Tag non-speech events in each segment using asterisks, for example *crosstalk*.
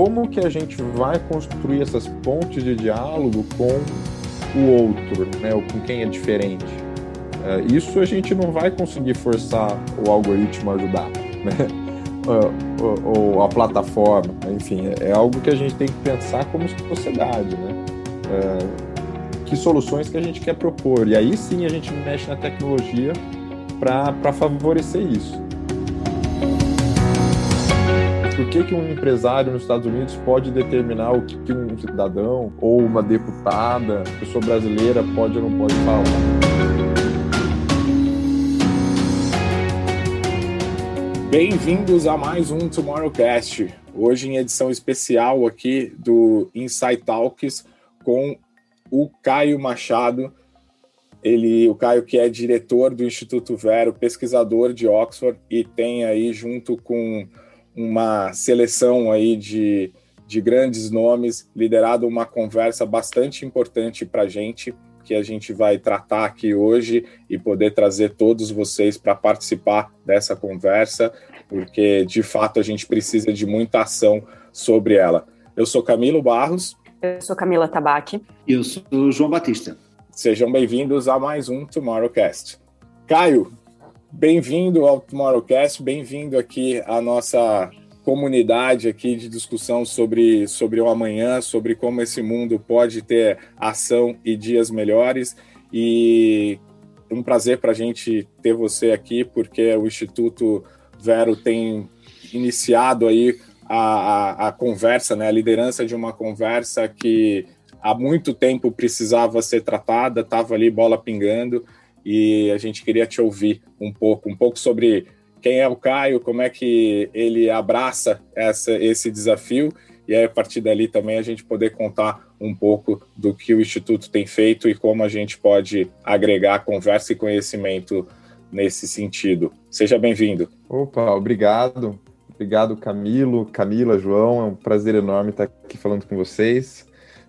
como que a gente vai construir essas pontes de diálogo com o outro, né, ou com quem é diferente. Uh, isso a gente não vai conseguir forçar o algoritmo a ajudar, né? *laughs* Ou, ou, a plataforma, enfim, é, é, algo que a gente tem que pensar como sociedade, né? Uh, que soluções que a gente quer propor e aí sim a gente mexe na tecnologia para favorecer isso. Por que, que um empresário nos Estados Unidos pode determinar o que, um cidadão ou uma deputada, pessoa brasileira, pode ou não pode falar? Bem-vindos a mais um Tomorrowcast. Hoje em edição especial aqui do Insight Talks com o Caio Machado. Ele, o Caio que é diretor do Instituto Vero, pesquisador de Oxford e tem aí junto com uma seleção aí de, de grandes nomes, liderado uma conversa bastante importante para a gente, que a gente vai tratar aqui hoje e poder trazer todos vocês para participar dessa conversa, porque de fato a gente precisa de muita ação sobre ela. Eu sou Camilo Barros. Eu sou Camila Tabaque. E eu sou João Batista. Sejam bem-vindos a mais um Tomorrowcast. Caio, Bem-vindo ao Tomorrowcast, bem-vindo aqui à nossa comunidade aqui de discussão sobre, sobre o amanhã, sobre como esse mundo pode ter ação e dias melhores. E um prazer para a gente ter você aqui, porque o Instituto Vero tem iniciado aí a, a, a conversa, né, a liderança de uma conversa que há muito tempo precisava ser tratada, estava ali bola pingando e a gente queria te ouvir um pouco, um pouco sobre quem é o Caio, como é que ele abraça essa, esse desafio e aí, a partir dali também a gente poder contar um pouco do que o Instituto tem feito e como a gente pode agregar conversa e conhecimento nesse sentido. Seja bem-vindo. Opa, obrigado. Obrigado, Camilo, Camila, João. É um prazer enorme estar aqui falando com vocês.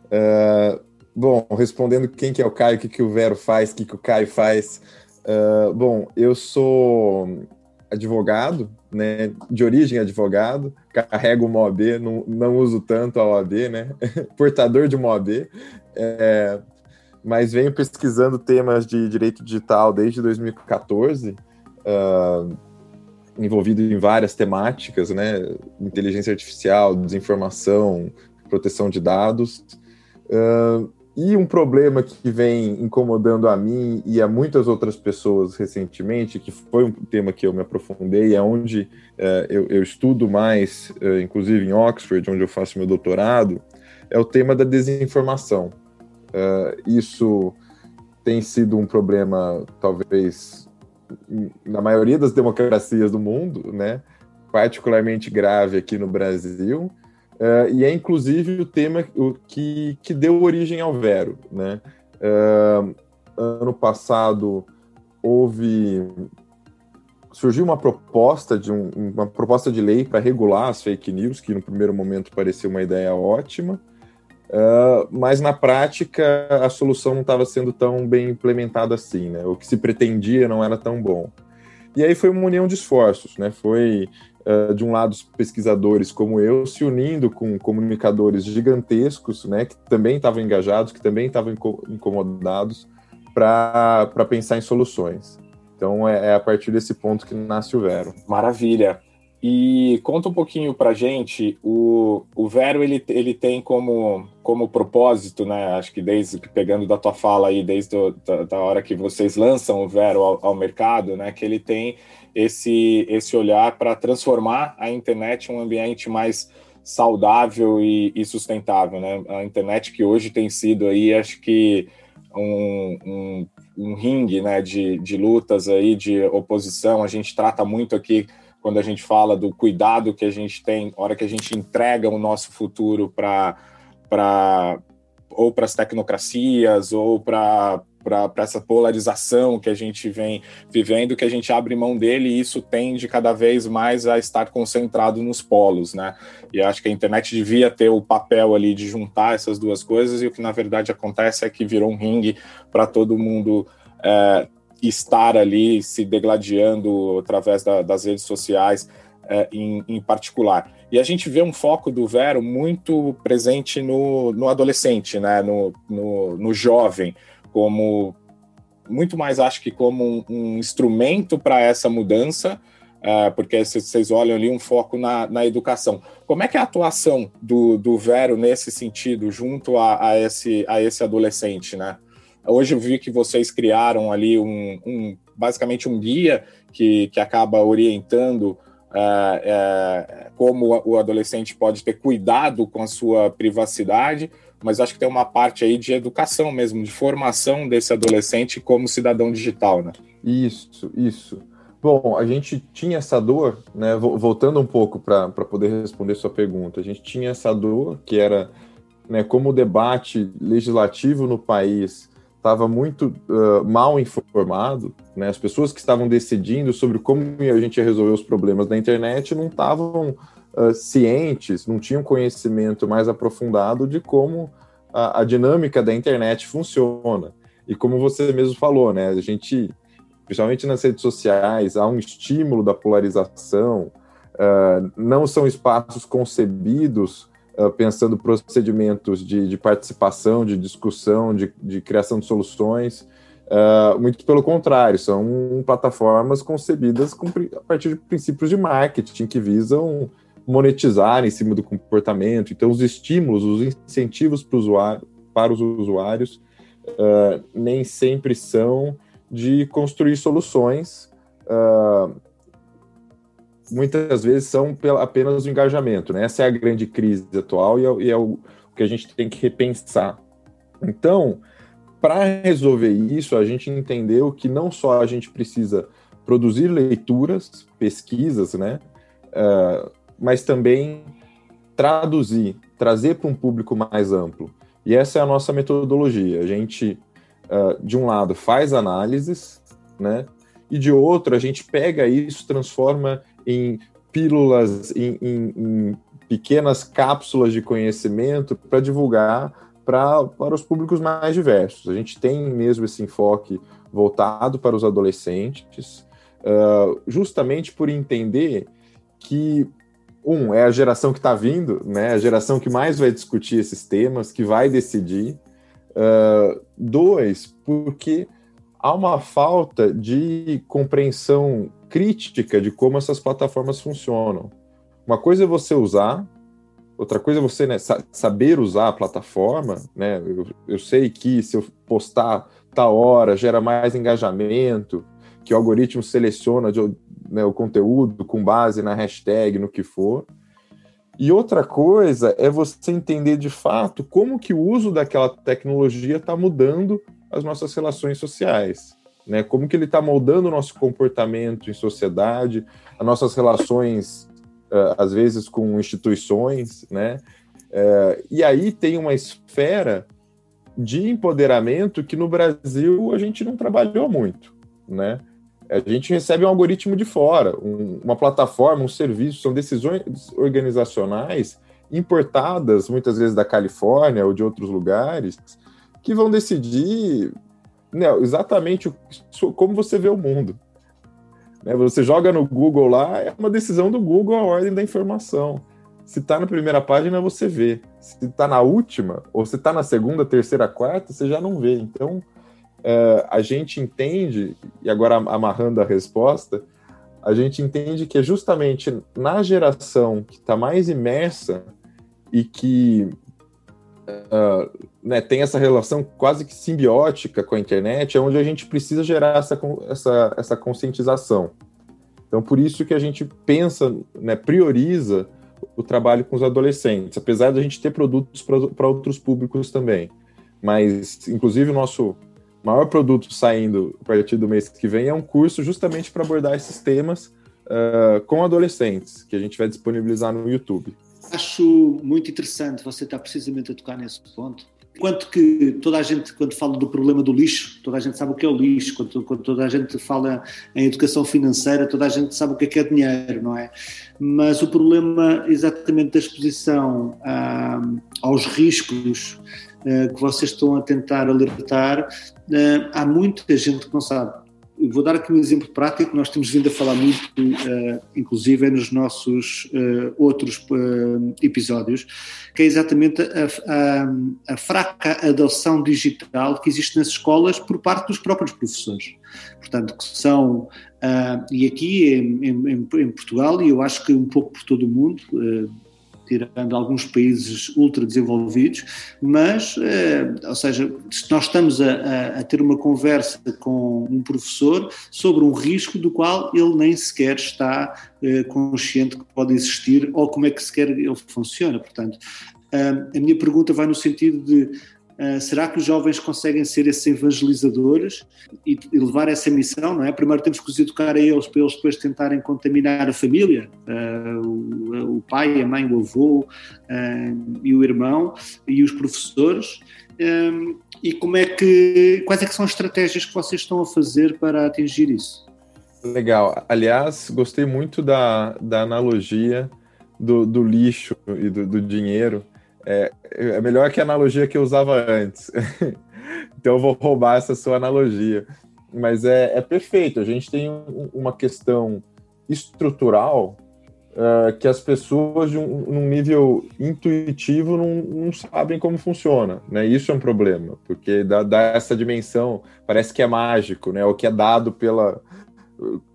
Uh, Bom, respondendo quem que é o Caio, o que, que o Vero faz, o que, que o Caio faz. Uh, bom, eu sou advogado, né, de origem advogado, carrego uma OAB, não, não uso tanto a OAB, né, *laughs* portador de uma OAB, é, mas venho pesquisando temas de direito digital desde 2014, uh, envolvido em várias temáticas, né, inteligência artificial, desinformação, proteção de dados, uh, e um problema que vem incomodando a mim e a muitas outras pessoas recentemente, que foi um tema que eu me aprofundei, é onde é, eu, eu, estudo mais, é, inclusive em Oxford, onde eu faço meu doutorado, é o tema da desinformação. É, isso tem sido um problema, talvez, na maioria das democracias do mundo, né? particularmente grave aqui no Brasil, Uh, e é inclusive o tema que, que deu origem ao Vero. Né? Uh, ano passado houve surgiu uma proposta de um, uma proposta de lei para regular as fake news, que no primeiro momento parecia uma ideia ótima, uh, mas na prática a solução não estava sendo tão bem implementada assim, né? O que se pretendia não era tão bom. E aí foi uma união de esforços, né? Foi uh, de um lado os pesquisadores como eu se unindo com comunicadores gigantescos, né, que também estavam engajados, que também estavam incomodados para pensar em soluções. Então é, é, a partir desse ponto que nasce o Vero. Maravilha. E conta um pouquinho para gente, o, o Vero ele, ele tem como, como propósito, né? Acho que desde pegando da tua fala aí, desde do, da, da, hora que vocês lançam o Vero ao, ao mercado, né? Que ele tem esse, esse olhar para transformar a internet em um ambiente mais saudável e, e, sustentável, né? A internet que hoje tem sido aí, acho que um, um, um ringue, né, de, de lutas aí, de oposição. A gente trata muito aqui quando a gente fala do cuidado que a gente tem, hora que a gente entrega o nosso futuro para ou para as tecnocracias ou para para essa polarização que a gente vem vivendo, que a gente abre mão dele e isso tende cada vez mais a estar concentrado nos polos, né? E acho que a internet devia ter o papel ali de juntar essas duas coisas e o que na verdade acontece é que virou um ringue para todo mundo é, estar ali se degladiando através da, das redes sociais é, em, em, particular. E a gente vê um foco do Vero muito presente no, no adolescente, né? no, no, no jovem, como muito mais acho que como um, um instrumento para essa mudança, uh, porque vocês olham ali um foco na, na educação. Como é que é a atuação do, do Vero nesse sentido, junto a, a, esse, a esse adolescente, né? Hoje eu vi que vocês criaram ali um, um basicamente um guia que, que acaba orientando uh, uh, como o adolescente pode ter cuidado com a sua privacidade, mas acho que tem uma parte aí de educação mesmo, de formação desse adolescente como cidadão digital, né? Isso, isso. Bom, a gente tinha essa dor, né? Voltando um pouco para poder responder sua pergunta, a gente tinha essa dor que era, né, como o debate legislativo no país estava muito uh, mal informado, né? As pessoas que estavam decidindo sobre como a gente ia resolver os problemas da internet não estavam uh, cientes, não tinham conhecimento mais aprofundado de como a, a, dinâmica da internet funciona. E como você mesmo falou, né, a gente, principalmente nas redes sociais, há um estímulo da polarização, uh, não são espaços concebidos uh, pensando procedimentos de, de, participação, de discussão, de, de criação de soluções. Uh, muito pelo contrário, são plataformas concebidas com, a partir de princípios de marketing que visam monetizar em cima do comportamento. Então, os estímulos, os incentivos para, usuário, para os usuários uh, nem sempre são de construir soluções. Uh, muitas vezes são apenas o engajamento. Né? Essa é a grande crise atual e é, e é o, que a gente tem que repensar. Então, para resolver isso, a gente entendeu que não só a gente precisa produzir leituras, pesquisas, né? Uh, mas também traduzir, trazer para um público mais amplo. E essa é a nossa metodologia. A gente, uh, de um lado, faz análises, né? E de outro, a gente pega isso, transforma em pílulas, em, em, em pequenas cápsulas de conhecimento para divulgar pra, para os públicos mais diversos. A gente tem mesmo esse enfoque voltado para os adolescentes, uh, justamente por entender que um, é a geração que está vindo, né? A geração que mais vai discutir esses temas, que vai decidir. Uh, dois, porque há uma falta de compreensão crítica de como essas plataformas funcionam. Uma coisa é você usar, outra coisa é você né, saber usar a plataforma, né? Eu, eu sei que se eu postar tal hora gera mais engajamento, que o algoritmo seleciona de, né, o conteúdo com base na hashtag, no que for. E outra coisa é você entender de fato como que o uso daquela tecnologia está mudando as nossas relações sociais, né? Como que ele está moldando o nosso comportamento em sociedade, as nossas relações, uh, às vezes, com instituições, né? Uh, e aí tem uma esfera de empoderamento que no Brasil a gente não trabalhou muito, né? A gente recebe um algoritmo de fora, um, uma plataforma, um serviço, são decisões organizacionais importadas muitas vezes da Califórnia ou de outros lugares que vão decidir né, exatamente como você vê o mundo. Né, você joga no Google lá, é uma decisão do Google a ordem da informação. Se está na primeira página, você vê. Se está na última, ou se está na segunda, terceira, quarta, você já não vê. Então, uh, a gente entende, e agora amarrando a resposta, a gente entende que é justamente na geração que está mais imersa e que uh, né, tem essa relação quase que simbiótica com a internet, é onde a gente precisa gerar essa, essa, essa conscientização. Então, por isso que a gente pensa, né, prioriza o trabalho com os adolescentes, apesar de a gente ter produtos para outros públicos também. Mas, inclusive, o nosso maior produto saindo a partir do mês que vem é um curso justamente para abordar esses temas uh, com adolescentes, que a gente vai disponibilizar no YouTube. Acho muito interessante você estar precisamente a tocar nesse ponto. Enquanto que toda a gente, quando fala do problema do lixo, toda a gente sabe o que é o lixo, quando, quando toda a gente fala em educação financeira, toda a gente sabe o que é, que é dinheiro, não é? Mas o problema exatamente da exposição ah, aos riscos que vocês estão a tentar alertar, uh, há muita gente que não sabe. vou dar aqui um exemplo prático nós temos vindo a falar muito, uh, inclusive nos nossos uh, outros uh, episódios, que é exatamente a, a, a, fraca adoção digital que existe nas escolas por parte dos próprios professores. Portanto, que são, e aqui em, em, em, Portugal, e eu acho que um pouco por todo o mundo, tirando alguns países ultra desenvolvidos, mas, eh, ou seja, nós estamos a, a, ter uma conversa com um professor sobre um risco do qual ele nem sequer está eh, consciente que pode existir ou como é que sequer ele funciona. Portanto, a minha pergunta vai no sentido de será que os jovens conseguem ser esses evangelizadores e, levar essa missão, não é? Primeiro temos que os educar a eles para eles depois tentarem contaminar a família, uh, o, pai, a mãe, o avô uh, e o irmão e os professores. E como é que, quais é que são as estratégias que vocês estão a fazer para atingir isso? Legal. Aliás, gostei muito da, da analogia do, do lixo e do, do dinheiro, é, é melhor que a analogia que eu usava antes. *laughs* então eu vou roubar essa sua analogia. Mas é, é perfeito. A gente tem um, uma questão estrutural uh, que as pessoas, de um, num nível intuitivo, não, não, sabem como funciona. Né? Isso é um problema, porque dá, dá essa dimensão, parece que é mágico, né? o que é dado pela.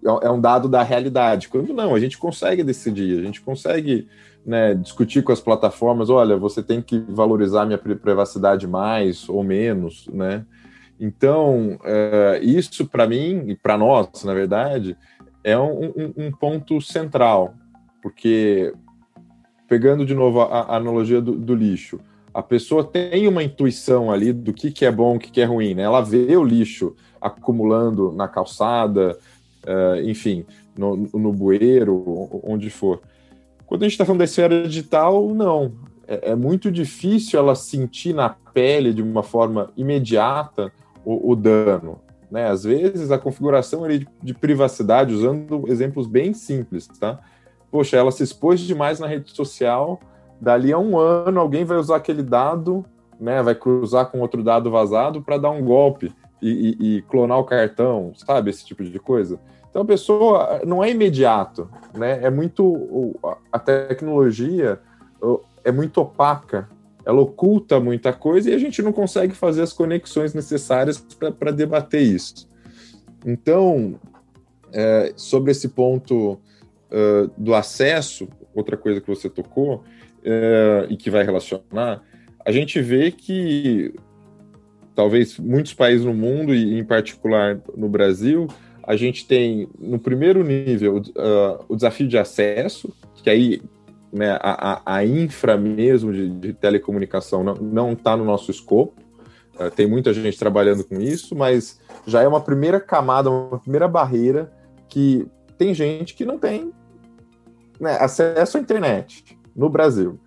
É, é um dado da realidade. Quando não, a gente consegue decidir, a gente consegue né, discutir com as plataformas, olha, você tem que valorizar minha privacidade mais ou menos, né? Então, é, isso para mim e para nós, na verdade, é um, um, um, ponto central, porque pegando de novo a, a analogia do, do, lixo, a pessoa tem uma intuição ali do que, que é bom, o que, que é ruim, né? Ela vê o lixo acumulando na calçada, uh, enfim, no, no bueiro, onde for. Quando a gente está falando da esfera digital, não. É, é, muito difícil ela sentir na pele de uma forma imediata o, o dano. Né? Às vezes a configuração ali de, de, privacidade, usando exemplos bem simples, tá? Poxa, ela se expôs demais na rede social, dali a um ano alguém vai usar aquele dado, né? Vai cruzar com outro dado vazado para dar um golpe e, e, e clonar o cartão, sabe? Esse tipo de coisa. Então a pessoa não é imediato, né? É muito a tecnologia é muito opaca, ela oculta muita coisa e a gente não consegue fazer as conexões necessárias para debater isso. Então, é, sobre esse ponto uh, do acesso, outra coisa que você tocou uh, e que vai relacionar, a gente vê que talvez muitos países no mundo e em particular no Brasil a gente tem no primeiro nível uh, o desafio de acesso, que aí né, a, a, infra mesmo de, de telecomunicação não está no nosso escopo. Uh, tem muita gente trabalhando com isso, mas já é uma primeira camada, uma primeira barreira que tem gente que não tem né, acesso à internet no Brasil.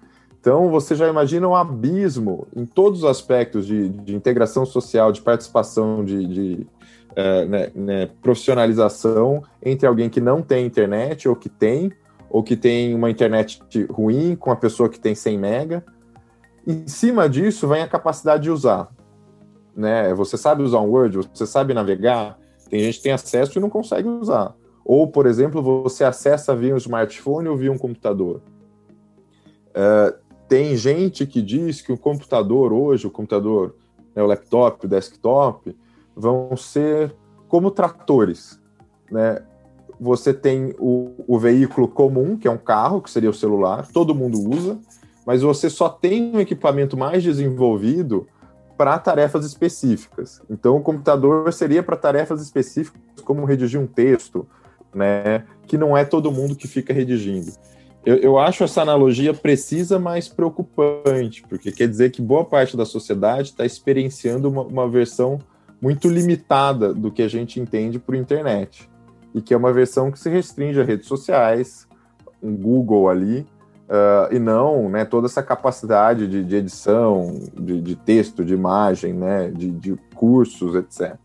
Então, você já imagina um abismo em todos os aspectos de, de integração social, de participação, de, de é, né, né, profissionalização entre alguém que não tem internet ou que tem, ou que tem uma internet ruim com a pessoa que tem 100 mega. Em cima disso vem a capacidade de usar. Né? Você sabe usar um Word, você sabe navegar, tem gente que tem acesso e não consegue usar. Ou, por exemplo, você acessa via um smartphone ou via um computador. É, tem gente que diz que o computador hoje, o computador, né, o laptop, o desktop, vão ser como tratores, né? Você tem o, o veículo comum, que é um carro, que seria o celular, todo mundo usa, mas você só tem um equipamento mais desenvolvido para tarefas específicas. Então, o computador seria para tarefas específicas, como redigir um texto, né? Que não é todo mundo que fica redigindo. Eu, eu acho essa analogia precisa mais preocupante, porque quer dizer que boa parte da sociedade está experienciando uma, uma versão muito limitada do que a gente entende por internet. E que é uma versão que se restringe a redes sociais, um Google ali, uh, e não né, toda essa capacidade de, de edição, de, de, texto, de imagem, né, de, de cursos, etc.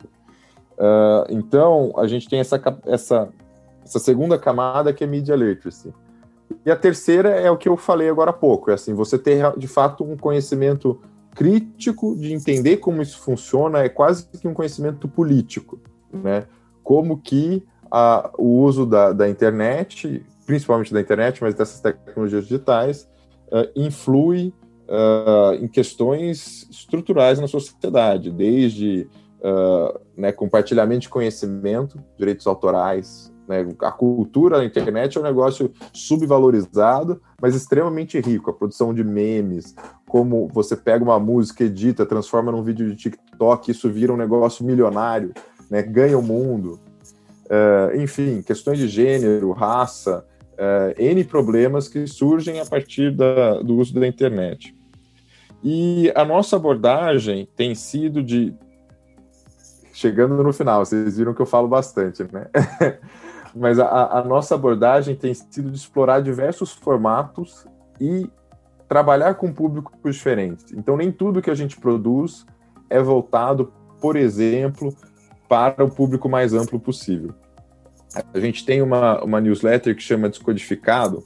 Uh, ah, então, a gente tem essa, essa, essa segunda camada que é media literacy. E a terceira é o que eu falei agora há pouco, é assim, você ter de fato um conhecimento crítico de entender como isso funciona, é quase que um conhecimento político, né? como que a, o uso da, da, internet, principalmente da internet, mas dessas tecnologias digitais, uh, influi uh, em questões estruturais na sociedade, desde uh, né, compartilhamento de conhecimento, direitos autorais, né, a cultura na internet é um negócio subvalorizado, mas extremamente rico. A produção de memes, como você pega uma música, edita, transforma num vídeo de TikTok, isso vira um negócio milionário, né, ganha o mundo. Uh, enfim, questões de gênero, raça, uh, N problemas que surgem a partir da, do uso da internet. E a nossa abordagem tem sido de. Chegando no final, vocês viram que eu falo bastante, né? *laughs* Mas a, a nossa abordagem tem sido de explorar diversos formatos e trabalhar com públicos diferentes. Então, nem tudo que a gente produz é voltado, por exemplo, para o público mais amplo possível. A gente tem uma, uma newsletter que chama Descodificado.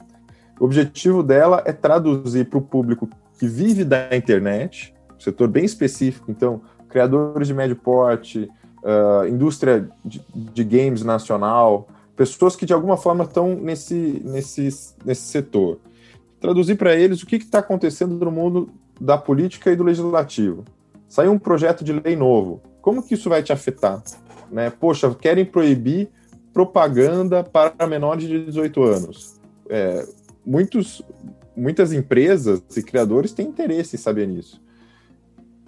O objetivo dela é traduzir para o público que vive da internet, um setor bem específico, então, criadores de médio porte, uh, indústria de, de, games nacional, pessoas que de alguma forma estão nesse, nesse, nesse setor. Traduzir para eles o que está acontecendo no mundo da política e do legislativo. Saiu um projeto de lei novo. Como que isso vai te afetar? Né? Poxa, querem proibir propaganda para menores de 18 anos. É, muitos, muitas empresas e criadores têm interesse em saber nisso.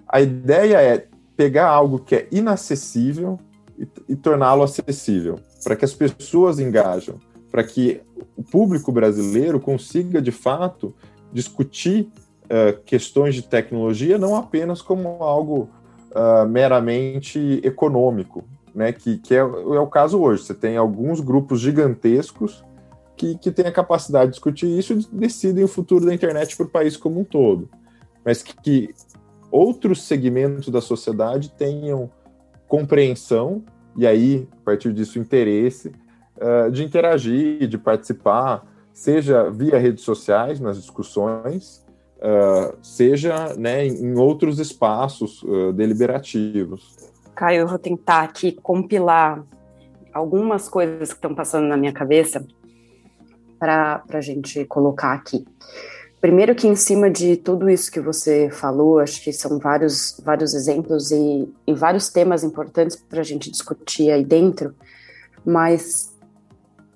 A ideia é pegar algo que é inacessível e, e torná-lo acessível, para que as pessoas engajam, para que o público brasileiro consiga, de fato, discutir uh, questões de tecnologia não apenas como algo uh, meramente econômico, né? Que, que é, é, o caso hoje. Você tem alguns grupos gigantescos que, que têm a capacidade de discutir isso e decidem o futuro da internet para o país como um todo. Mas que, que outros segmentos da sociedade tenham compreensão e aí, a partir disso, interesse uh, de interagir, de participar, seja via redes sociais, nas discussões, uh, seja né, em outros espaços uh, deliberativos. Caio, eu vou tentar aqui compilar algumas coisas que estão passando na minha cabeça para a gente colocar aqui. Primeiro que em cima de tudo isso que você falou, acho que são vários, vários exemplos e, e vários temas importantes para a gente discutir aí dentro, mas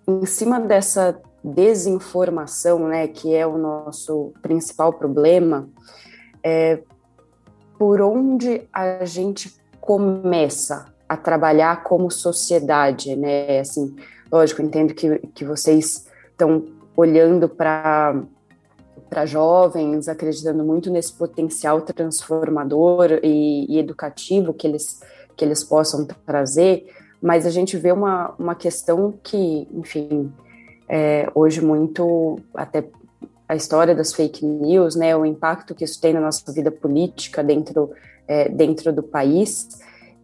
em cima dessa desinformação, né, que é o nosso principal problema, é por onde a gente começa a trabalhar como sociedade, né? Assim, lógico, entendo que, que vocês estão olhando para para jovens, acreditando muito nesse potencial transformador e, e, educativo que eles, que eles possam trazer, mas a gente vê uma, uma questão que, enfim, é, hoje muito, até a história das fake news, né, o impacto que isso tem na nossa vida política dentro, é, dentro do país,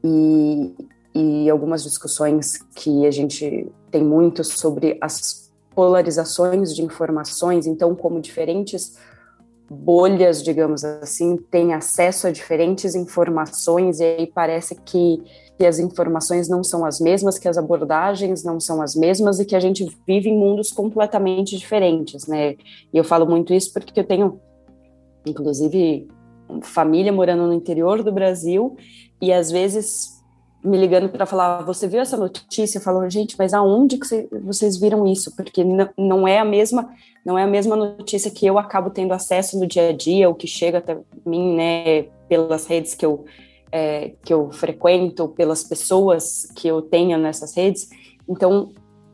e, e algumas discussões que a gente tem muito sobre as polarizações de informações, então como diferentes bolhas, digamos assim, têm acesso a diferentes informações e aí parece que, que, as informações não são as mesmas, que as abordagens não são as mesmas e que a gente vive em mundos completamente diferentes, né? E eu falo muito isso porque eu tenho, inclusive, família morando no interior do Brasil e às vezes me ligando para falar, você viu essa notícia? Falou, gente, mas aonde que vocês viram isso? Porque não é a mesma, não é a mesma notícia que eu acabo tendo acesso no dia a dia, o que chega até mim, né, pelas redes que eu é, que eu frequento, pelas pessoas que eu tenho nessas redes. Então,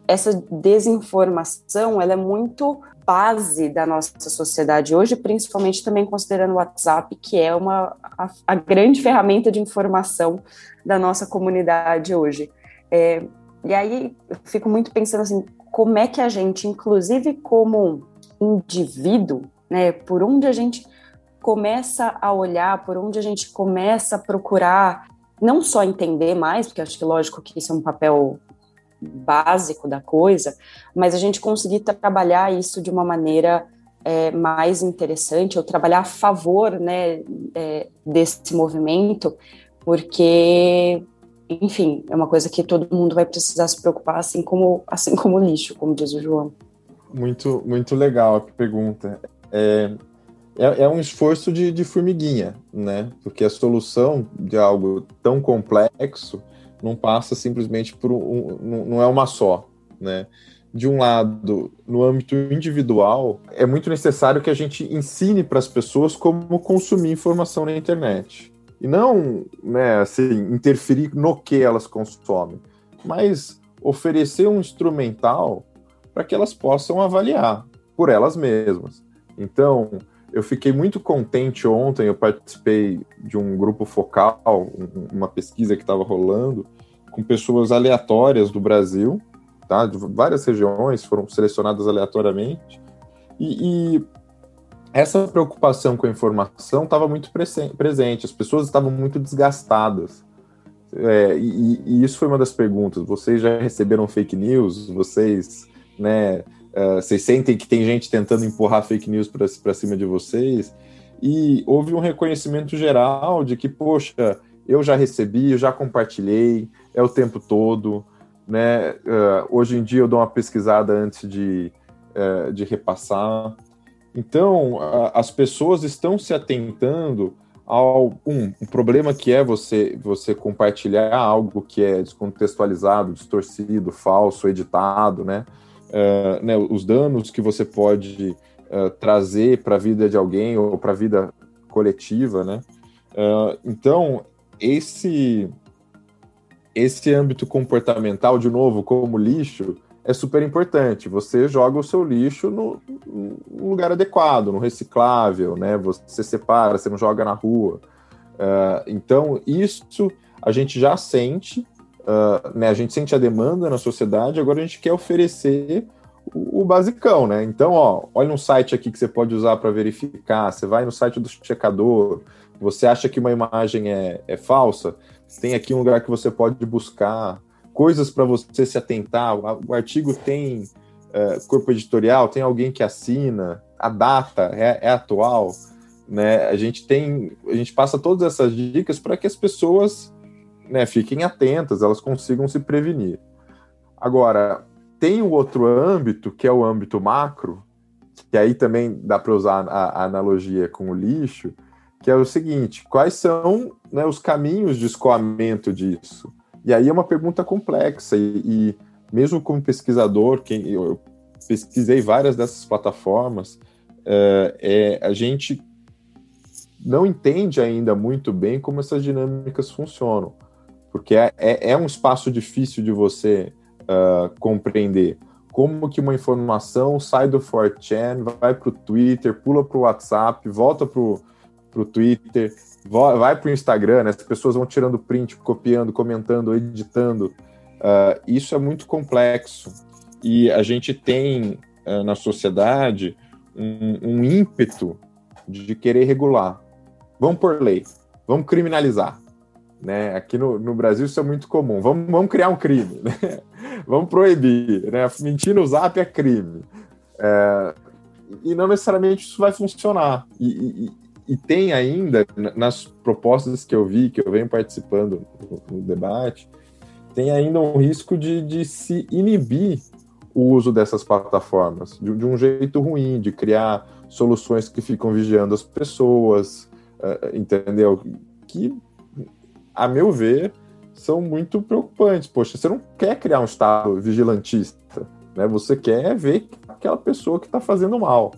essa desinformação, ela é muito base da nossa sociedade hoje, principalmente também considerando o WhatsApp, que é uma a, a grande ferramenta de informação da nossa comunidade hoje. É, e aí eu fico muito pensando assim, como é que a gente, inclusive como indivíduo, né, por onde a gente começa a olhar, por onde a gente começa a procurar não só entender mais, porque acho que lógico que isso é um papel básico da coisa, mas a gente conseguir trabalhar isso de uma maneira é, mais interessante, ou trabalhar a favor né, é, desse movimento, porque enfim, é uma coisa que todo mundo vai precisar se preocupar, assim como, assim como o lixo, como diz o João. Muito, muito legal a pergunta. É, é, é um esforço de, de, formiguinha, né? Porque a solução de algo tão complexo não passa simplesmente por um, não é uma só, né? De um lado, no âmbito individual, é muito necessário que a gente ensine para as pessoas como consumir informação na internet. E não, né, assim, interferir no que elas consomem, mas oferecer um instrumental para que elas possam avaliar por elas mesmas. Então, eu fiquei muito contente ontem, eu participei de um grupo focal, uma pesquisa que estava rolando, com pessoas aleatórias do Brasil, tá? de várias regiões, foram selecionadas aleatoriamente, e, e essa preocupação com a informação estava muito presente, as pessoas estavam muito desgastadas. É, e, e, isso foi uma das perguntas. Vocês já receberam fake news? Vocês, né, uh, vocês sentem que tem gente tentando empurrar fake news para cima de vocês? E houve um reconhecimento geral de que, poxa, eu já recebi, eu já compartilhei, é o tempo todo. Né? Uh, hoje em dia eu dou uma pesquisada antes de, uh, de repassar. Então, as pessoas estão se atentando ao um, um, problema que é você você compartilhar algo que é descontextualizado, distorcido, falso, editado, né? Uh, né os danos que você pode uh, trazer para a vida de alguém ou para a vida coletiva, né? Uh, então esse esse âmbito comportamental, de novo, como lixo, é super importante. Você joga o seu lixo no, no lugar adequado, no reciclável, né? Você separa, você não joga na rua. Uh, então, isso a gente já sente, uh, né? A gente sente a demanda na sociedade, agora a gente quer oferecer o, o basicão, né? Então, ó, olha um site aqui que você pode usar para verificar. Você vai no site do checador, você acha que uma imagem é, é falsa, tem aqui um lugar que você pode buscar coisas para você se atentar. O artigo tem uh, corpo editorial, tem alguém que assina, a data é, é atual, né? A gente tem, a gente passa todas essas dicas para que as pessoas, né, fiquem atentas, elas consigam se prevenir. Agora, tem o outro âmbito, que é o âmbito macro, que aí também dá para usar a, a, analogia com o lixo, que é o seguinte: quais são né, os caminhos de escoamento disso? E aí é uma pergunta complexa, e, e mesmo como pesquisador, quem, eu pesquisei várias dessas plataformas, é, é, a gente não entende ainda muito bem como essas dinâmicas funcionam, porque é, é, é um espaço difícil de você uh, compreender. Como que uma informação sai do 4chan, vai para o Twitter, pula para o WhatsApp, volta para o Twitter, vai para o Instagram, né? as pessoas vão tirando print, copiando, comentando, editando. Uh, isso é muito complexo. E a gente tem uh, na sociedade um, um, ímpeto de querer regular. Vamos por lei, vamos criminalizar. Né? Aqui no, no Brasil isso é muito comum. Vamos, vamos criar um crime, né? *laughs* vamos proibir. Né? Mentir no zap é crime. É, e não necessariamente isso vai funcionar. E, e, e tem ainda, nas propostas que eu vi, que eu venho participando no, debate, tem ainda um risco de, de, se inibir o uso dessas plataformas de, de, um jeito ruim, de criar soluções que ficam vigiando as pessoas, uh, entendeu? Que, a meu ver, são muito preocupantes. Poxa, você não quer criar um Estado vigilantista, né? Você quer ver aquela pessoa que está fazendo mal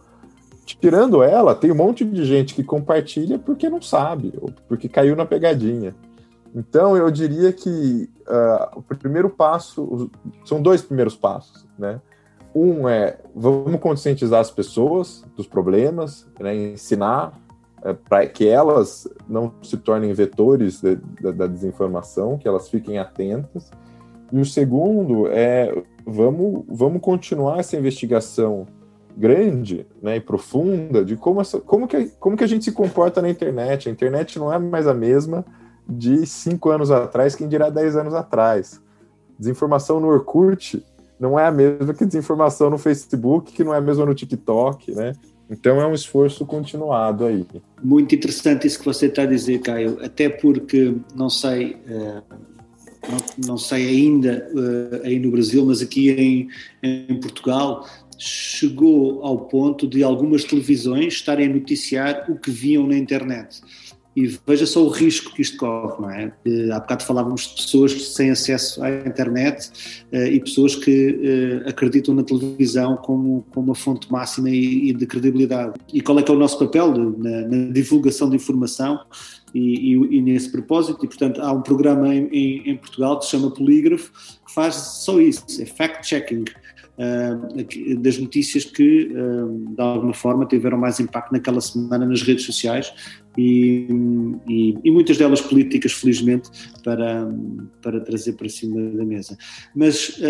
tirando ela, tem um monte de gente que compartilha porque não sabe, ou porque caiu na pegadinha. Então, eu diria que uh, o primeiro passo, são dois primeiros passos, né? Um é, vamos conscientizar as pessoas dos problemas, né? ensinar para que elas não se tornem vetores de, de, da desinformação, que elas fiquem atentas. E o segundo é, vamos, vamos continuar essa investigação grande né, e profunda de como, essa, como, que, como que a gente se comporta na internet. A internet não é mais a mesma de cinco anos atrás, quem dirá dez anos atrás. Desinformação no Orkut não é a mesma que desinformação no Facebook, que não é a mesma no TikTok, né? Então é um esforço continuado aí. Muito interessante isso que você está a dizer, Caio, até porque, não sei, uh, não, não sei ainda uh, aí no Brasil, mas aqui em, em Portugal, chegou ao ponto de algumas televisões estarem a noticiar o que viam na internet. E veja só o risco que isto corre, não é? Há bocado falávamos de pessoas sem acesso à internet uh, e pessoas que uh, acreditam na televisão como, como uma fonte máxima e, e, de credibilidade. E qual é que é o nosso papel de, na, na, divulgação de informação e, e, e, nesse propósito? E, portanto, há um programa em, em, em Portugal que se chama Polígrafo que faz só isso, é fact-checking das notícias que, de alguma forma, tiveram mais impacto naquela semana nas redes sociais e, e, e, muitas delas políticas, felizmente, para, para trazer para cima da mesa. Mas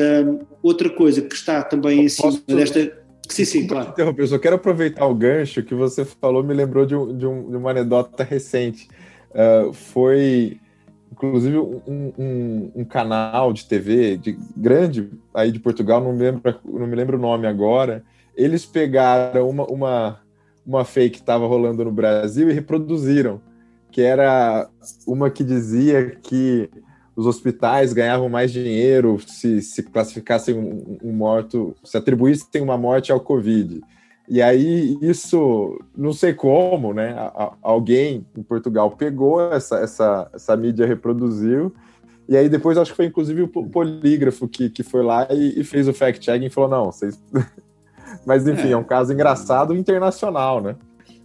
outra coisa que está também em cima desta. Sim, sim, claro. Interromper, eu só quero aproveitar o gancho que você falou, me lembrou de, um, de, um, de uma anedota recente. Uh, foi inclusive um, um, um, canal de TV de, grande aí de Portugal, não me, lembro, não me lembro o nome agora, eles pegaram uma, uma, uma fake que estava rolando no Brasil e reproduziram, que era uma que dizia que os hospitais ganhavam mais dinheiro se, se classificassem um, um morto, se atribuíssem uma morte ao Covid. E aí, isso, não sei como, né? Alguém em Portugal pegou essa, essa, essa mídia, reproduziu, e aí depois acho que foi inclusive o polígrafo que, que foi lá e, e fez o fact-checking e falou: não, vocês. *laughs* Mas enfim, é. é um caso engraçado internacional, né?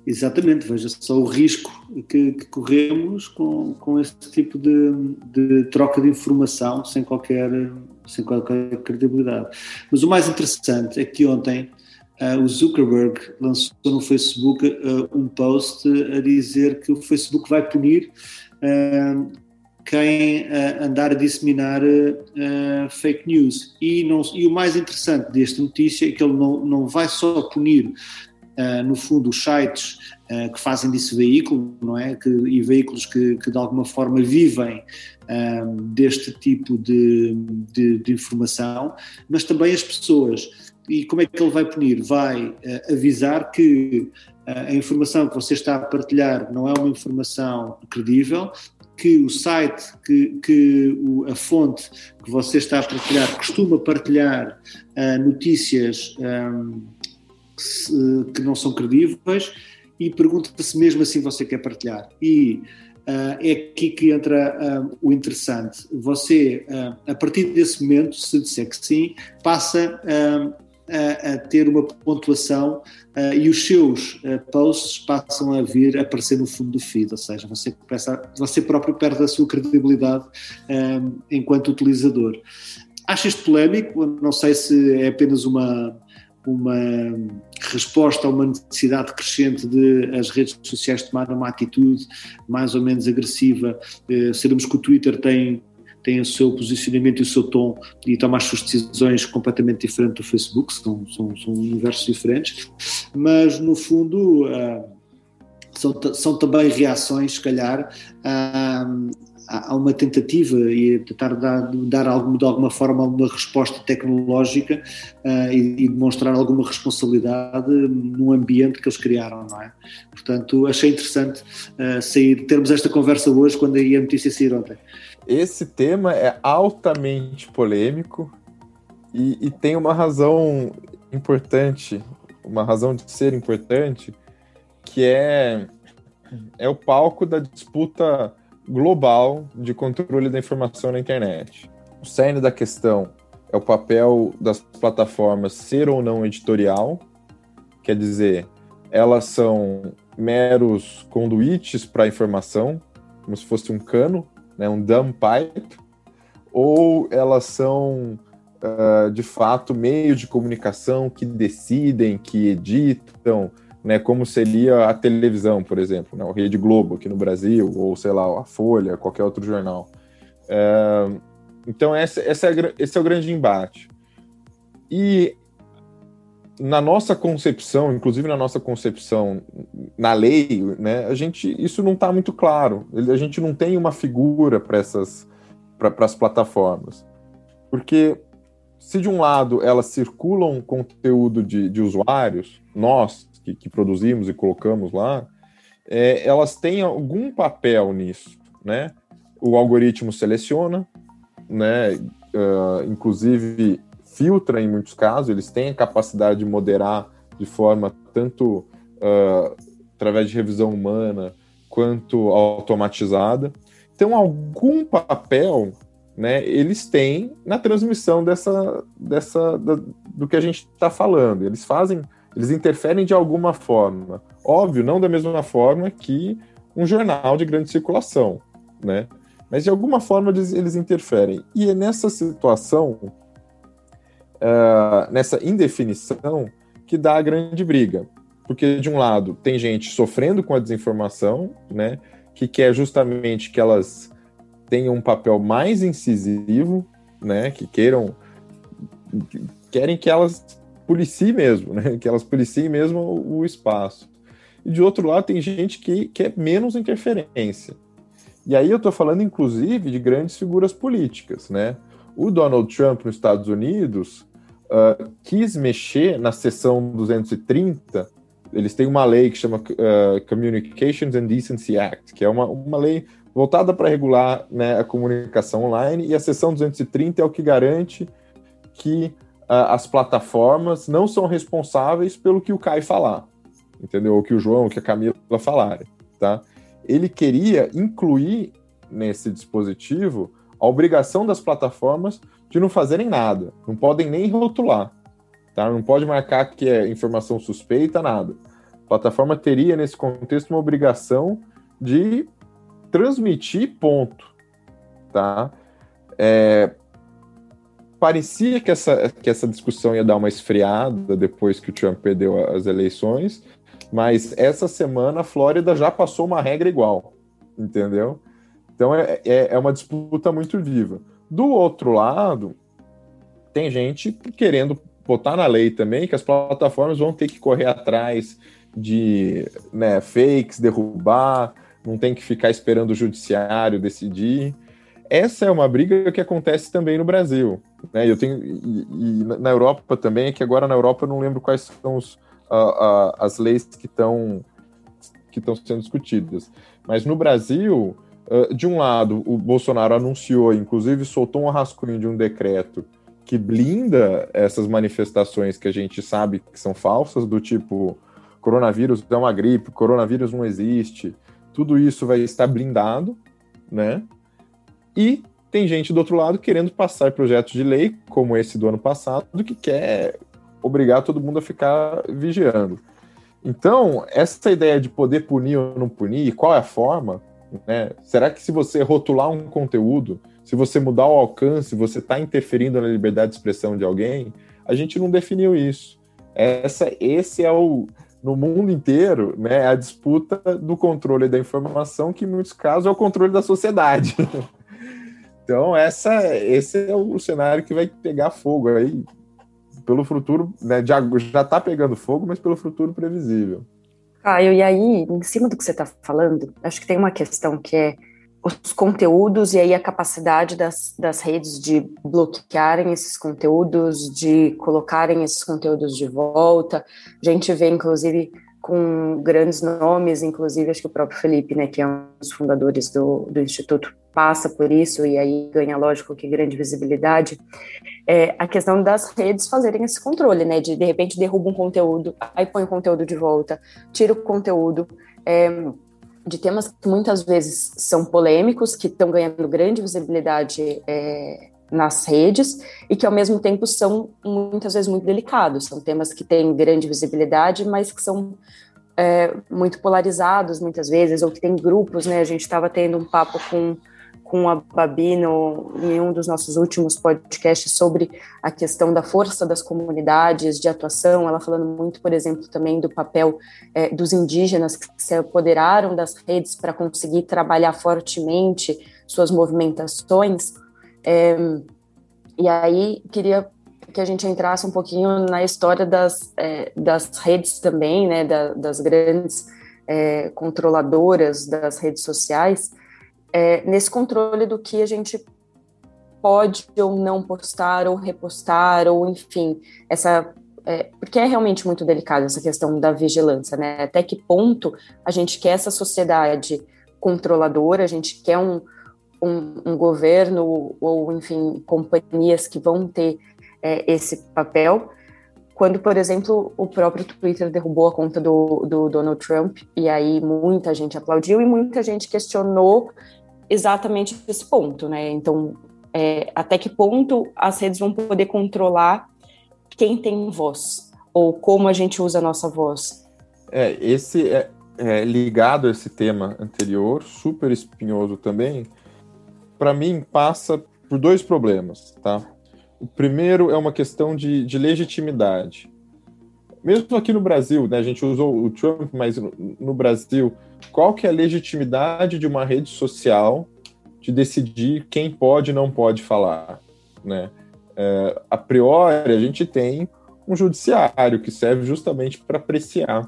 Exatamente, veja só o risco que, que, corremos com, com esse tipo de, de, troca de informação sem qualquer, sem qualquer credibilidade. Mas o mais interessante é que ontem Uh, o Zuckerberg lançou no Facebook uh, um post a dizer que o Facebook vai punir uh, quem andar a disseminar fake news. E, não, e, o mais interessante desta notícia é que ele não, não vai só punir, no fundo, os sites que fazem disso veículo, não é? Que, e veículos que, que de alguma forma vivem deste tipo de, de, de informação, mas também as pessoas e como é que ele vai punir? Vai uh, avisar que uh, a informação que você está a partilhar não é uma informação credível, que o site, que, que o, a fonte que você está a partilhar costuma partilhar uh, notícias um, que, se, que, não são credíveis e pergunta se mesmo assim você quer partilhar. E Uh, é aqui que entra uh, o interessante. Você, uh, a partir desse momento, se disser que sim, passa a, a ter uma pontuação uh, e os seus uh, posts passam a vir a aparecer no fundo do feed, ou seja, você, começa, você próprio perde a sua credibilidade um, enquanto utilizador. Acho isto polémico, não sei se é apenas uma, uma resposta a uma necessidade crescente de as redes sociais tomarem uma atitude mais ou menos agressiva. Uh, sabemos que o Twitter tem tem o seu posicionamento e o seu tom e toma as suas decisões completamente diferente do Facebook, são, são, são universos diferentes, mas no fundo uh, são, são também reações, se calhar, uh, há uma tentativa e tentar dar, dar algum, de alguma forma uma resposta tecnológica uh, e, e, demonstrar alguma responsabilidade num ambiente que eles criaram, não é? Portanto, achei interessante uh, sair, termos esta conversa hoje quando a notícia sair ontem. Esse tema é altamente polêmico e, e tem uma razão importante, uma razão de ser importante, que é, é o palco da disputa global de controle da informação na internet. O cerne da questão é o papel das plataformas ser ou não editorial, quer dizer, elas são meros conduítes para a informação, como se fosse um cano, né, um dumb pipe, ou elas são uh, de fato meio de comunicação que decidem, que editam, né, como seria a televisão, por exemplo, né, o Rede Globo aqui no Brasil, ou sei lá, a Folha, qualquer outro jornal. É, então, essa, essa é, esse é o grande embate. E na nossa concepção, inclusive na nossa concepção na lei, né, a gente isso não está muito claro. A gente não tem uma figura para essas para as plataformas, porque se de um lado elas circulam conteúdo de, de usuários, nós que, que produzimos e colocamos lá, é, elas têm algum papel nisso, né? O algoritmo seleciona, né? Uh, inclusive filtra em muitos casos, eles têm a capacidade de moderar de forma tanto uh, através de revisão humana quanto automatizada. Então, algum papel né, eles têm na transmissão dessa, dessa da, do que a gente está falando. Eles fazem, eles interferem de alguma forma. Óbvio, não da mesma forma que um jornal de grande circulação, né? Mas de alguma forma eles, eles interferem. E é nessa situação, uh, nessa indefinição, que dá a grande briga. Porque, de um lado, tem gente sofrendo com a desinformação, né? Que quer justamente que elas tenham um papel mais incisivo, né? Que queiram. querem que elas policiem mesmo, né? Que elas policiem mesmo o, o espaço. E de outro lado, tem gente que quer menos interferência. E aí eu estou falando, inclusive, de grandes figuras políticas, né? O Donald Trump nos Estados Unidos uh, quis mexer na seção 230. Eles têm uma lei que chama uh, Communications and Decency Act, que é uma, uma lei voltada para regular né, a comunicação online, e a seção 230 é o que garante que uh, as plataformas não são responsáveis pelo que o Kai falar, entendeu? O que o João, o que a Camila falarem, tá? Ele queria incluir nesse dispositivo a obrigação das plataformas de não fazerem nada, não podem nem rotular, tá? Não pode marcar que é informação suspeita, nada. A plataforma teria, nesse contexto, uma obrigação de transmitir ponto, tá? É, parecia que essa, que essa discussão ia dar uma esfriada depois que o Trump perdeu as eleições, mas essa semana a Flórida já passou uma regra igual, entendeu? Então é, é, é uma disputa muito viva. Do outro lado, tem gente querendo botar na lei também que as plataformas vão ter que correr atrás de né, fakes, derrubar, não tem que ficar esperando o judiciário decidir. Essa é uma briga que acontece também no Brasil. Né? Eu tenho, e, e na Europa também, é que agora na Europa eu não lembro quais são os, uh, uh, as leis que estão que estão sendo discutidas. Mas no Brasil, de um lado, o Bolsonaro anunciou, inclusive soltou um rascunho de um decreto que blinda essas manifestações que a gente sabe que são falsas, do tipo coronavírus é uma gripe, coronavírus não existe, tudo isso vai estar blindado, né? E tem gente do outro lado querendo passar projetos de lei, como esse do ano passado, que quer obrigar todo mundo a ficar vigiando. Então, essa ideia de poder punir ou não punir, qual é a forma, né? Será que se você rotular um conteúdo, se você mudar o alcance, você está interferindo na liberdade de expressão de alguém? A gente não definiu isso. Essa, esse é o, no mundo inteiro, né, a disputa do controle da informação, que em muitos casos é o controle da sociedade. *laughs* então, essa, esse é o cenário que vai pegar fogo aí, pelo futuro, né, já está pegando fogo, mas pelo futuro previsível. Caio, e aí, em cima do que você está falando, acho que tem uma questão que é os conteúdos e aí a capacidade das, das redes de bloquearem esses conteúdos, de colocarem esses conteúdos de volta. A gente vê, inclusive, com grandes nomes, inclusive acho que o próprio Felipe, né, que é um dos fundadores do, do Instituto, passa por isso e aí ganha, lógico, que grande visibilidade, é a questão das redes fazerem esse controle, né, de de repente derruba um conteúdo, aí põe o conteúdo de volta, tira o conteúdo, é, de temas que muitas vezes são polêmicos, que estão ganhando grande visibilidade é, nas redes e que ao mesmo tempo são muitas vezes muito delicados. São temas que têm grande visibilidade, mas que são é, muito polarizados muitas vezes, ou que tem grupos, né? A gente estava tendo um papo com com a Babi no, em um dos nossos últimos podcasts sobre a questão da força das comunidades de atuação, ela falando muito, por exemplo, também do papel é, dos indígenas que se apoderaram das redes para conseguir trabalhar fortemente suas movimentações. É, e aí queria que a gente entrasse um pouquinho na história das, é, das redes também, né, da, das grandes controladoras das redes sociais, é, nesse controle do que a gente pode ou não postar ou repostar ou enfim essa é, porque é realmente muito delicado essa questão da vigilância, né? Até que ponto a gente quer essa sociedade controladora, a gente quer um, um, um governo ou, enfim, companhias que vão ter é, esse papel. Quando, por exemplo, o próprio Twitter derrubou a conta do, do Donald Trump, e aí muita gente aplaudiu e muita gente questionou exatamente esse ponto, né? Então, é, até que ponto as redes vão poder controlar quem tem voz ou como a gente usa a nossa voz? É, esse é, é ligado a esse tema anterior, super espinhoso também. Para mim, passa por dois problemas, tá? O primeiro é uma questão de, de legitimidade. Mesmo aqui no Brasil, né, a gente usou o Trump, mas no, no Brasil, qual que é a legitimidade de uma rede social de decidir quem pode e não pode falar, né? É, a priori, a gente tem um judiciário que serve justamente para apreciar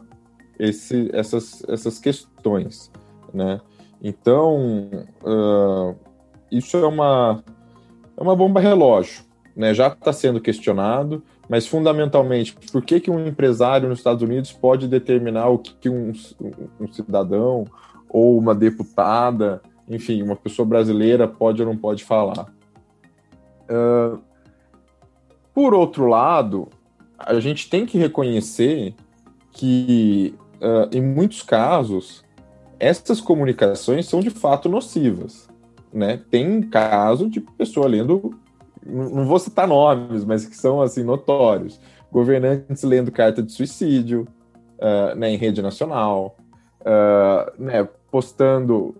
esse, essas, essas questões, né? Então, uh, isso é uma, é uma bomba relógio, né? Já está sendo questionado, mas fundamentalmente, por que, que um empresário nos Estados Unidos pode determinar o que, um, um cidadão ou uma deputada, enfim, uma pessoa brasileira pode ou não pode falar? Uh, por outro lado, a gente tem que reconhecer que, uh, em muitos casos, essas comunicações são de fato nocivas. Né? Tem caso de pessoa lendo, não vou citar nomes, mas que são assim notórios. Governantes lendo carta de suicídio uh, né, em rede nacional, uh, né, postando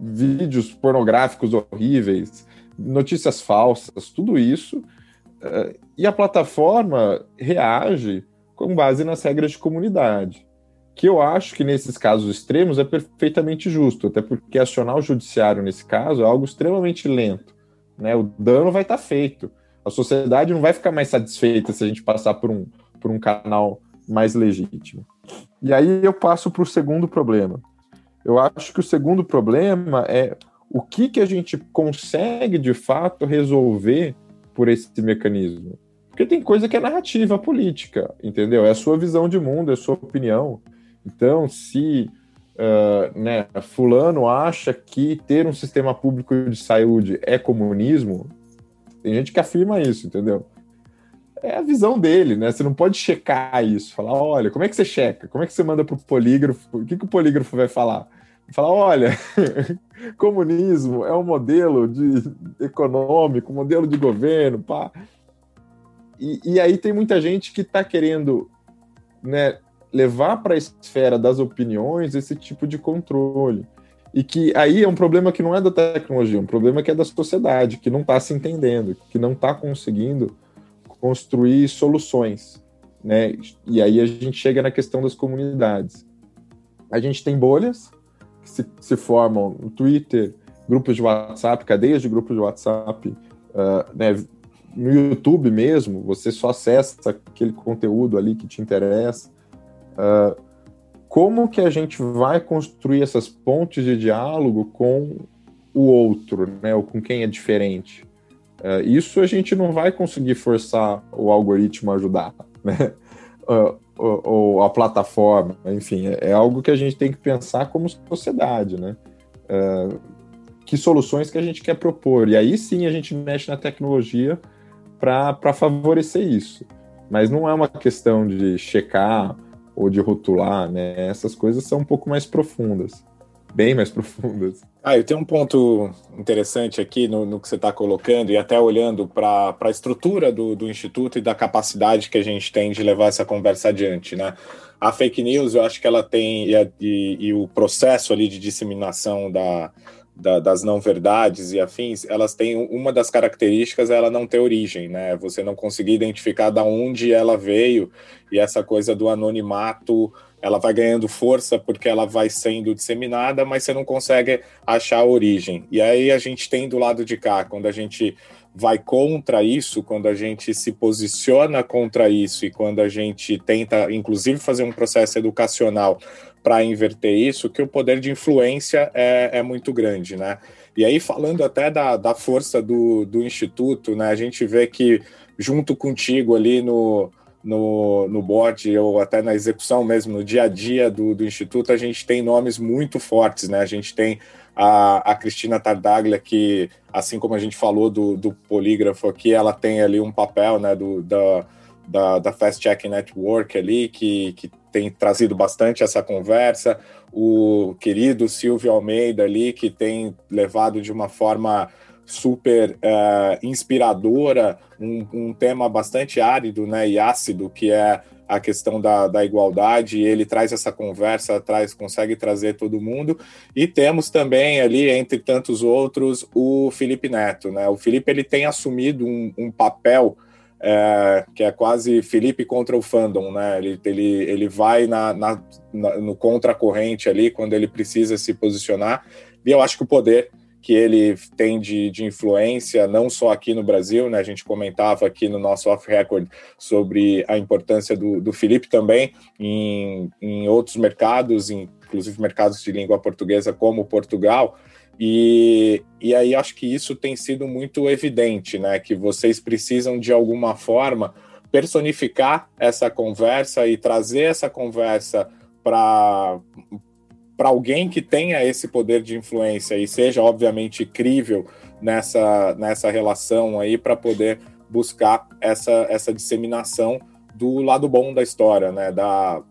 vídeos pornográficos horríveis, notícias falsas, tudo isso e a plataforma reage com base nas regras de comunidade. Que eu acho que nesses casos extremos é perfeitamente justo, até porque acionar o judiciário nesse caso é algo extremamente lento. Né? O dano vai estar tá feito. A sociedade não vai ficar mais satisfeita se a gente passar por um, por um canal mais legítimo. E aí eu passo para o segundo problema. Eu acho que o segundo problema é o que, que a gente consegue de fato resolver por esse mecanismo? Porque tem coisa que é narrativa política, entendeu? É a sua visão de mundo, é a sua opinião. Então, se uh, né, fulano acha que ter um sistema público de saúde é comunismo, tem gente que afirma isso, entendeu? É a visão dele, né? Você não pode checar isso, falar, olha, como é que você checa? Como é que você manda para o polígrafo? O que, que o polígrafo vai falar? falar, olha, *laughs* comunismo é um modelo de econômico, modelo de governo, pá. E, e aí tem muita gente que está querendo né, levar para a esfera das opiniões esse tipo de controle. E que aí é um problema que não é da tecnologia, é um problema que é da sociedade, que não está se entendendo, que não está conseguindo construir soluções. Né? E aí a gente chega na questão das comunidades. A gente tem bolhas, que se, se formam no Twitter, grupos de WhatsApp, cadeias de grupos de WhatsApp, uh, né, no YouTube mesmo, você só acessa aquele conteúdo ali que te interessa. Uh, como que a gente vai construir essas pontes de diálogo com o outro, né, ou com quem é diferente? Uh, isso a gente não vai conseguir forçar o algoritmo a ajudar, *laughs* né? Uh, ou, ou, a plataforma, enfim, é, é, algo que a gente tem que pensar como sociedade, né? Uh, que soluções que a gente quer propor. E aí sim a gente mexe na tecnologia para favorecer isso. Mas não é uma questão de checar ou de rotular, né? Essas coisas são um pouco mais profundas, bem mais *laughs* profundas. Ah, eu tenho um ponto interessante aqui no, no que você está colocando, e até olhando para a estrutura do, do Instituto e da capacidade que a gente tem de levar essa conversa adiante, né? A fake news, eu acho que ela tem, e, e, e o processo ali de disseminação da, da, das não verdades e afins, elas têm uma das características é ela não ter origem, né? Você não conseguir identificar da onde ela veio e essa coisa do anonimato ela vai ganhando força porque ela vai sendo disseminada, mas você não consegue achar a origem. E aí a gente tem do lado de cá, quando a gente vai contra isso, quando a gente se posiciona contra isso e quando a gente tenta, inclusive, fazer um processo educacional para inverter isso, que o poder de influência é, é muito grande, né? E aí, falando até da, da força do, do Instituto, né, a gente vê que junto contigo ali no, no, no board ou até na execução mesmo, no dia a dia do, do Instituto, a gente tem nomes muito fortes, né? A gente tem a, a Cristina Tardaglia, que, assim como a gente falou do, do polígrafo aqui, ela tem ali um papel né, do, da, da, da Fast Check Network ali, que, que tem trazido bastante essa conversa, o querido Silvio Almeida ali, que tem levado de uma forma super uh, inspiradora um, um, tema bastante árido né, e ácido, que é a questão da, da igualdade, ele traz essa conversa, traz, consegue trazer todo mundo, e temos também ali, entre tantos outros, o Felipe Neto, né? O Felipe ele tem assumido um, um papel é, que é quase Felipe contra o fandom, né? Ele, ele, ele vai na, na, na no contracorrente ali quando ele precisa se posicionar. E eu acho que o poder que ele tem de, de influência, não só aqui no Brasil, né? A gente comentava aqui no nosso off-record sobre a importância do, do Felipe também em, em outros mercados, inclusive mercados de língua portuguesa como Portugal. E, e aí acho que isso tem sido muito evidente, né? Que vocês precisam de alguma forma personificar essa conversa e trazer essa conversa para para alguém que tenha esse poder de influência e seja obviamente crível nessa nessa relação aí para poder buscar essa essa disseminação do lado bom da história, né? Da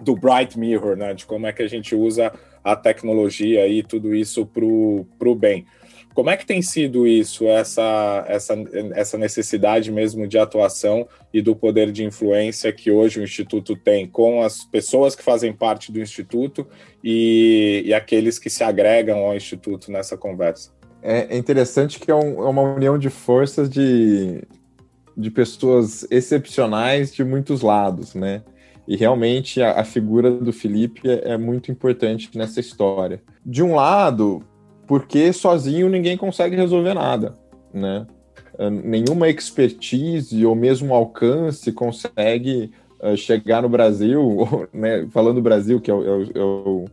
do bright mirror, né? De como é que a gente usa a tecnologia e tudo isso para o bem. Como é que tem sido isso, essa, essa, essa necessidade mesmo de atuação e do poder de influência que hoje o Instituto tem com as pessoas que fazem parte do Instituto e, e aqueles que se agregam ao Instituto nessa conversa? É, é interessante que é, um, é uma união de forças de, de pessoas excepcionais de muitos lados, né? E realmente a, a figura do Felipe é, é, muito importante nessa história. De um lado, porque sozinho ninguém consegue resolver nada, né? Uh, nenhuma expertise ou mesmo alcance consegue uh, chegar no Brasil, *laughs* né? falando do Brasil, que é o, é o, é o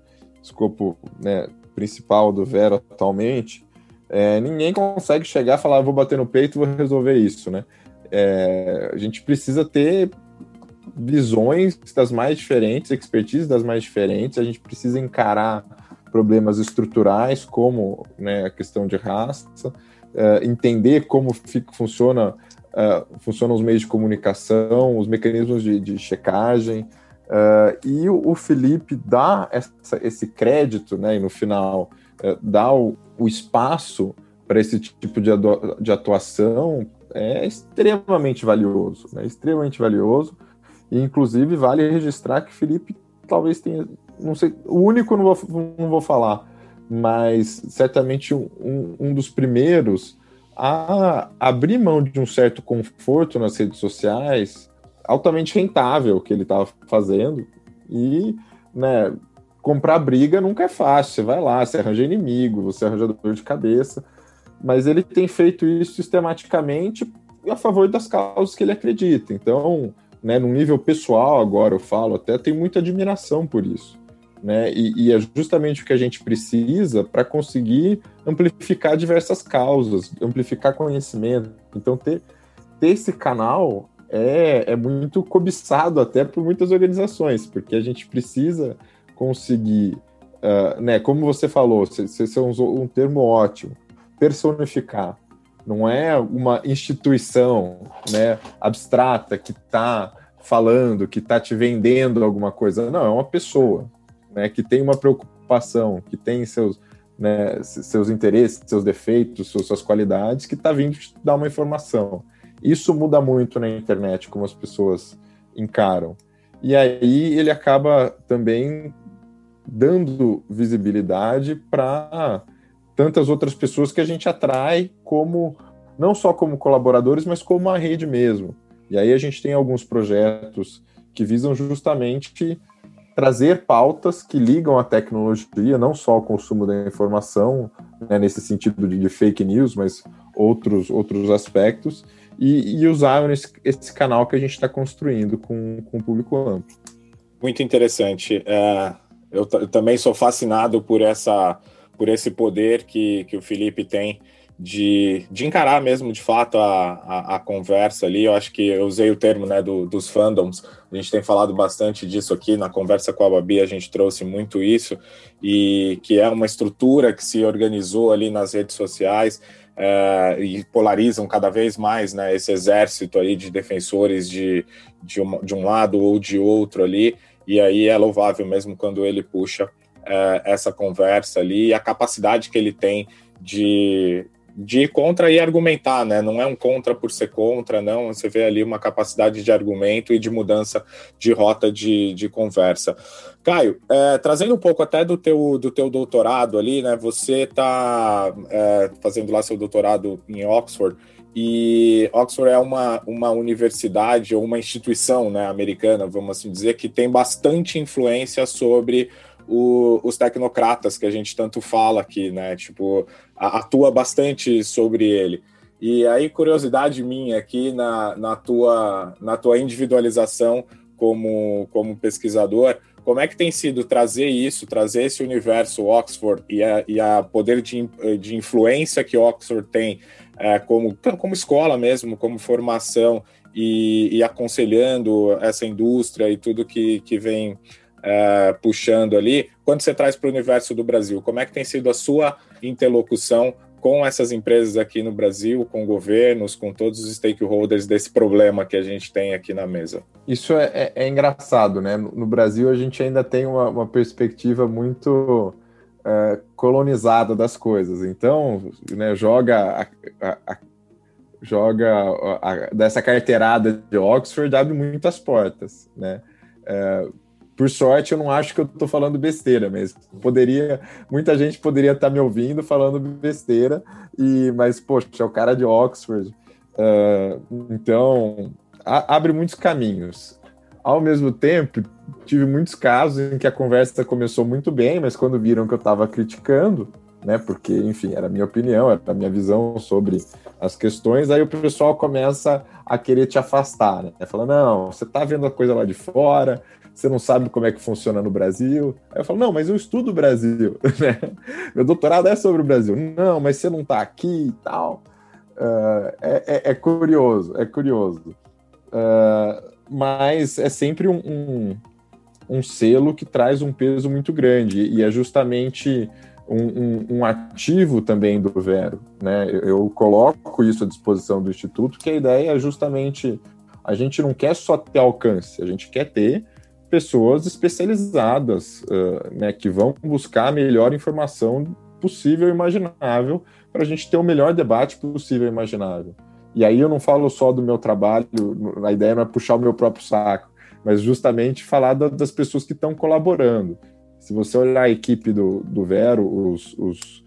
escopo né, principal do Vero atualmente, é, ninguém consegue chegar e falar, vou bater no peito vou resolver isso, né? É, a gente precisa ter visões das mais diferentes, expertise das mais diferentes, a gente precisa encarar problemas estruturais, como né, a questão de raça, uh, entender como fica, funciona, uh, funcionam os meios de comunicação, os mecanismos de, de checagem, uh, e o, o, Felipe dá essa, esse crédito, né, e no final dá o, o espaço para esse tipo de, de atuação é extremamente valioso, né, extremamente valioso, e, inclusive, vale registrar que Felipe talvez tenha, não sei, o único não vou, não vou falar, mas certamente um, um dos primeiros a abrir mão de um certo conforto nas redes sociais, altamente rentável que ele estava fazendo, e né, comprar briga nunca é fácil. Você vai lá, você arranja inimigo, você arranja dor de cabeça, mas ele tem feito isso sistematicamente a favor das causas que ele acredita. Então, né, no nível pessoal agora eu falo, até tenho muita admiração por isso. Né? E, e é justamente o que a gente precisa para conseguir amplificar diversas causas, amplificar conhecimento. Então, ter, ter esse canal é, é muito cobiçado até por muitas organizações, porque a gente precisa conseguir, uh, né, como você falou, você usou um termo ótimo, personificar não é uma instituição né, abstrata que está falando, que está te vendendo alguma coisa. Não, é uma pessoa né, que tem uma preocupação, que tem seus, né, seus interesses, seus defeitos, suas qualidades, que está vindo te dar uma informação. Isso muda muito na internet, como as pessoas encaram. E aí ele acaba também dando visibilidade para tantas outras pessoas que a gente atrai como não só como colaboradores, mas como uma rede mesmo. E aí a gente tem alguns projetos que visam justamente trazer pautas que ligam a tecnologia, não só ao consumo da informação, né, nesse sentido de, de, fake news, mas outros, outros aspectos, e, e usar esse, esse, canal que a gente está construindo com, com o público amplo. Muito interessante. É, eu, eu também sou fascinado por essa por esse poder que, que o Felipe tem de, de encarar mesmo de fato a, a, a, conversa ali. Eu acho que eu usei o termo né, do, dos fandoms, a gente tem falado bastante disso aqui na conversa com a Babi, a gente trouxe muito isso, e que é uma estrutura que se organizou ali nas redes sociais. É, e polarizam cada vez mais né, esse exército aí de defensores de, de, uma, de um lado ou de outro ali, e aí é louvável mesmo quando ele puxa é, essa conversa ali, e a capacidade que ele tem de, de ir contra e argumentar, né? Não é um contra por ser contra, não. Você vê ali uma capacidade de argumento e de mudança de rota de, de conversa. Caio, é, trazendo um pouco até do teu, do teu doutorado ali, né? Você está é, fazendo lá seu doutorado em Oxford e Oxford é uma, uma universidade ou uma instituição né, americana, vamos assim dizer, que tem bastante influência sobre o, os tecnocratas que a gente tanto fala aqui, né? Tipo, atua bastante sobre ele. E aí, curiosidade minha aqui na, na, tua, na tua individualização como, como pesquisador, como é que tem sido trazer isso, trazer esse universo Oxford e a, e a poder de, de influência que Oxford tem é, como, como escola mesmo, como formação e, e aconselhando essa indústria e tudo que, que vem é, puxando ali, quando você traz para o universo do Brasil, como é que tem sido a sua interlocução com essas empresas aqui no Brasil, com governos, com todos os stakeholders desse problema que a gente tem aqui na mesa? Isso é, é, é engraçado, né? No Brasil a gente ainda tem uma, uma perspectiva muito é, colonizada das coisas. Então, né, joga a, a, a joga dessa carteirada de Oxford abre muitas portas, né? É, por sorte, eu não acho que eu estou falando besteira, mas poderia, muita gente poderia estar tá me ouvindo falando besteira, e mas poxa, é o cara de Oxford, uh, então a, abre muitos caminhos. Ao mesmo tempo, tive muitos casos em que a conversa começou muito bem, mas quando viram que eu estava criticando, né? Porque, enfim, era a minha opinião, era a minha visão sobre as questões, aí o pessoal começa a querer te afastar, né? Fala, não, você está vendo a coisa lá de fora, você não sabe como é que funciona no Brasil. Aí eu falo, não, mas eu estudo o Brasil, *laughs* né? Meu doutorado é sobre o Brasil. Não, mas você não está aqui e tal. Uh, é, é, é, curioso, é curioso. Uh, mas é sempre um, um, um, selo que traz um peso muito grande e é justamente um, um ativo também do Vero. Né? Eu, eu coloco isso à disposição do Instituto, que a ideia é justamente a gente não quer só ter alcance, a gente quer ter pessoas especializadas, uh, né, que vão buscar a melhor informação possível e imaginável para a gente ter o melhor debate possível e imaginável. E aí eu não falo só do meu trabalho, a ideia não é puxar o meu próprio saco, mas justamente falar da, das pessoas que estão colaborando. Se você olhar a equipe do, do Vero, os, os,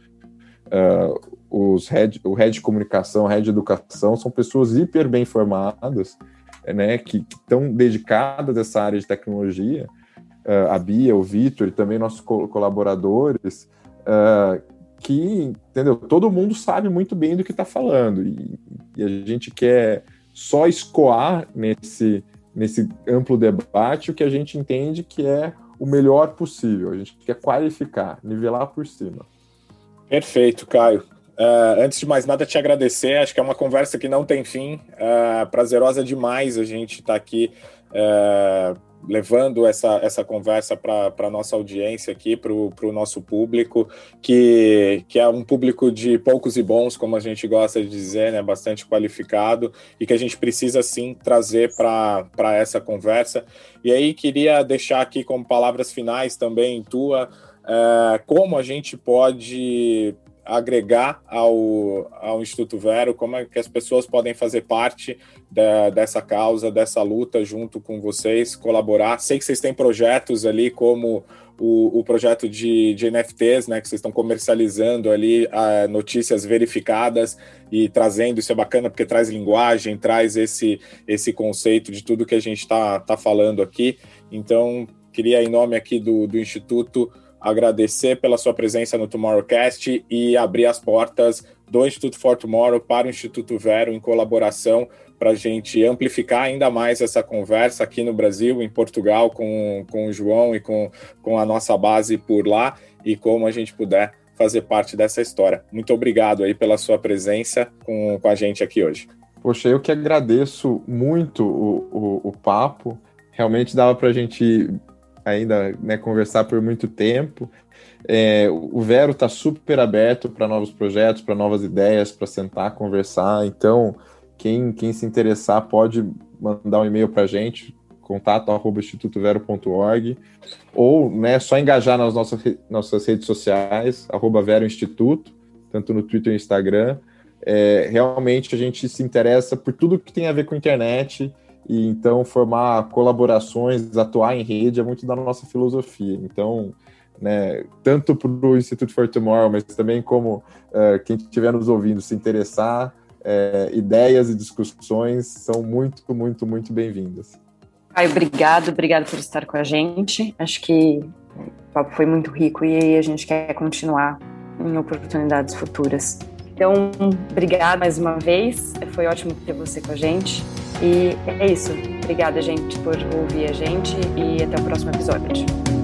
uh, os head, o head de comunicação, head de educação, são pessoas hiper bem formadas, né, que estão dedicadas a essa área de tecnologia, uh, a Bia, o Vitor e também nossos co colaboradores, uh, que, entendeu? Todo mundo sabe muito bem do que está falando e, e, a gente quer só escoar nesse, nesse amplo debate o que a gente entende que é o melhor possível. A gente quer qualificar, nivelar por cima. Perfeito, Caio. Uh, antes de mais nada, te agradecer. Acho que é uma conversa que não tem fim. Uh, prazerosa demais a gente estar tá aqui uh, levando essa, essa conversa para a nossa audiência aqui, para o nosso público, que, que é um público de poucos e bons, como a gente gosta de dizer, né, bastante qualificado, e que a gente precisa sim trazer para essa conversa. E aí queria deixar aqui como palavras finais também tua. como a gente pode agregar ao, ao Instituto Vero, como é que as pessoas podem fazer parte da, dessa causa, dessa luta junto com vocês, colaborar. Sei que vocês têm projetos ali, como o, o projeto de, de, NFTs, né, que vocês estão comercializando ali uh, notícias verificadas e trazendo, isso é bacana porque traz linguagem, traz esse, esse conceito de tudo que a gente está tá falando aqui. Então, queria, em nome aqui do, do Instituto, agradecer pela sua presença no Tomorrowcast e abrir as portas do Instituto For Tomorrow para o Instituto Vero em colaboração para a gente amplificar ainda mais essa conversa aqui no Brasil, em Portugal, com, com o João e com, com a nossa base por lá e como a gente puder fazer parte dessa história. Muito obrigado aí pela sua presença com, com a gente aqui hoje. Poxa, eu que agradeço muito o, o, o papo. Realmente dava para a gente ainda né, conversar por muito tempo. É, o Vero está super aberto para novos projetos, para novas ideias, para sentar, conversar. Então, quem, quem se interessar pode mandar um e-mail para a gente, contato@institutovero.org ou né, só engajar nas nossas, nossas redes sociais, arroba Vero Instituto, tanto no Twitter e Instagram. É, realmente a gente se interessa por tudo que tem a ver com internet e então formar colaborações, atuar em rede é muito da nossa filosofia. Então, né, tanto para o Instituto for Tomorrow, mas também como uh, quem estiver nos ouvindo se interessar, uh, ideias e discussões são muito, muito, muito bem-vindas. Ai, obrigado, obrigado por estar com a gente. Acho que o papo foi muito rico e a gente quer continuar em oportunidades futuras. Então, obrigado mais uma vez. Foi ótimo ter você com a gente. E é isso. Obrigada, gente, por ouvir a gente e até o próximo episódio.